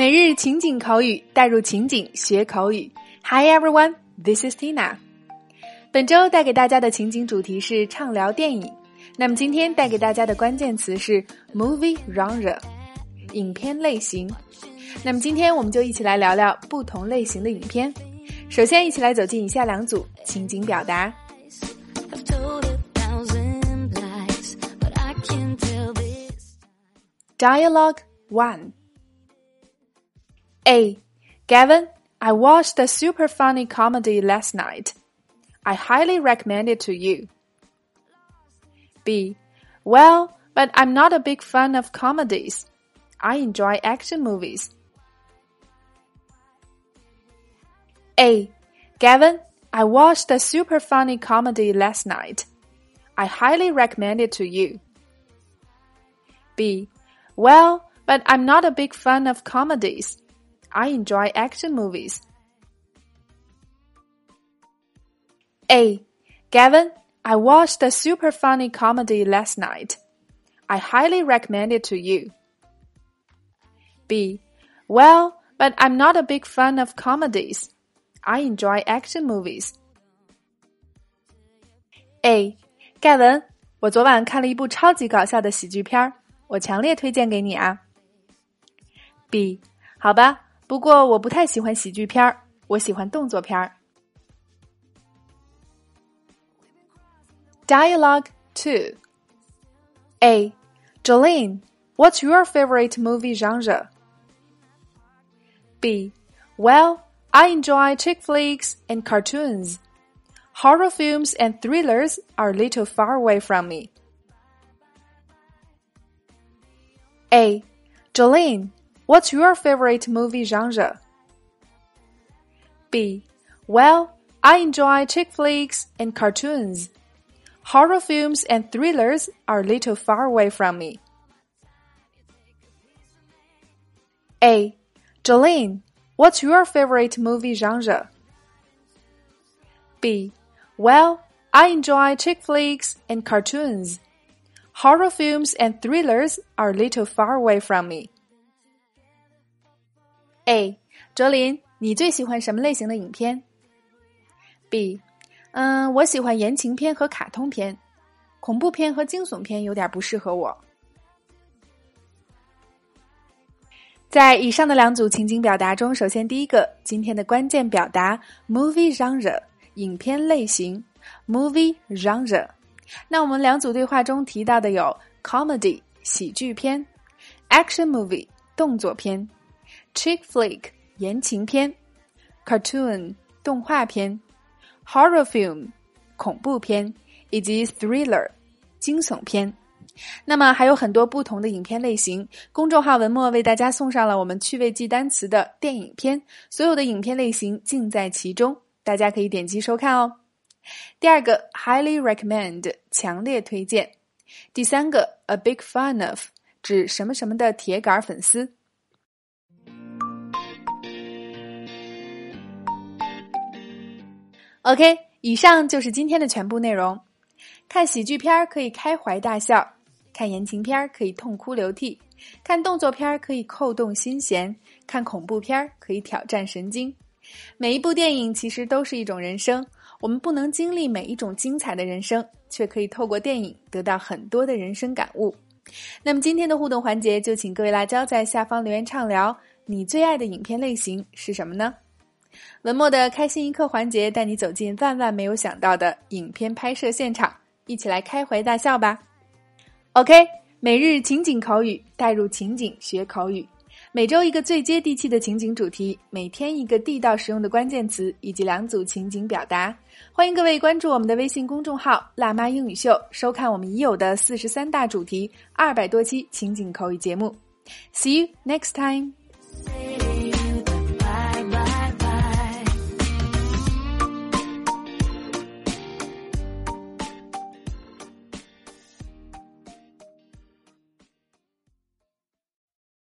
每日情景口语，带入情景学口语。Hi everyone, this is Tina。本周带给大家的情景主题是畅聊电影。那么今天带给大家的关键词是 movie genre，影片类型。那么今天我们就一起来聊聊不同类型的影片。首先，一起来走进以下两组情景表达。Dialogue one. A. Gavin, I watched a super funny comedy last night. I highly recommend it to you. B. Well, but I'm not a big fan of comedies. I enjoy action movies. A. Gavin, I watched a super funny comedy last night. I highly recommend it to you. B. Well, but I'm not a big fan of comedies. I enjoy action movies. A. Gavin, I watched a super funny comedy last night. I highly recommend it to you. B. Well, but I'm not a big fan of comedies. I enjoy action movies. A. 盖文，我昨晚看了一部超级搞笑的喜剧片儿，我强烈推荐给你啊。B，好吧， 不过我不太喜欢喜剧片儿，我喜欢动作片儿。Dialogue two. A. Jolene, what's your favorite movie genre? B. Well, I enjoy chick flicks and cartoons. Horror films and thrillers are a little far away from me. A. Jolene, what's your favorite movie genre? B. Well, I enjoy chick flicks and cartoons. Horror films and thrillers are a little far away from me. A. Jolene, what's your favorite movie genre? B. Well, I enjoy chick flicks and cartoons. Horror films and thrillers are a little far away from me. A. 哲林，你最喜欢什么类型的影片？B. 嗯，我喜欢言情片和卡通片，恐怖片和惊悚片有点不适合我。在以上的两组情景表达中，首先第一个，今天的关键表达 movie genre。影片类型，movie genre。那我们两组对话中提到的有 comedy 喜剧片，action movie 动作片，chick flick 言情片，cartoon 动画片，horror film 恐怖片，以及 thriller 惊悚片。那么还有很多不同的影片类型。公众号文末为大家送上了我们趣味记单词的电影片，所有的影片类型尽在其中。大家可以点击收看哦。第二个，highly recommend，强烈推荐。第三个，a big fan of，指什么什么的铁杆粉丝。OK，以上就是今天的全部内容。看喜剧片可以开怀大笑，看言情片可以痛哭流涕，看动作片可以扣动心弦，看恐怖片可以挑战神经。每一部电影其实都是一种人生，我们不能经历每一种精彩的人生，却可以透过电影得到很多的人生感悟。那么今天的互动环节，就请各位辣椒在下方留言畅聊，你最爱的影片类型是什么呢？文末的开心一刻环节，带你走进万万没有想到的影片拍摄现场，一起来开怀大笑吧。OK，每日情景口语，带入情景学口语。每周一个最接地气的情景主题，每天一个地道实用的关键词，以及两组情景表达。欢迎各位关注我们的微信公众号“辣妈英语秀”，收看我们已有的四十三大主题、二百多期情景口语节目。See you next time.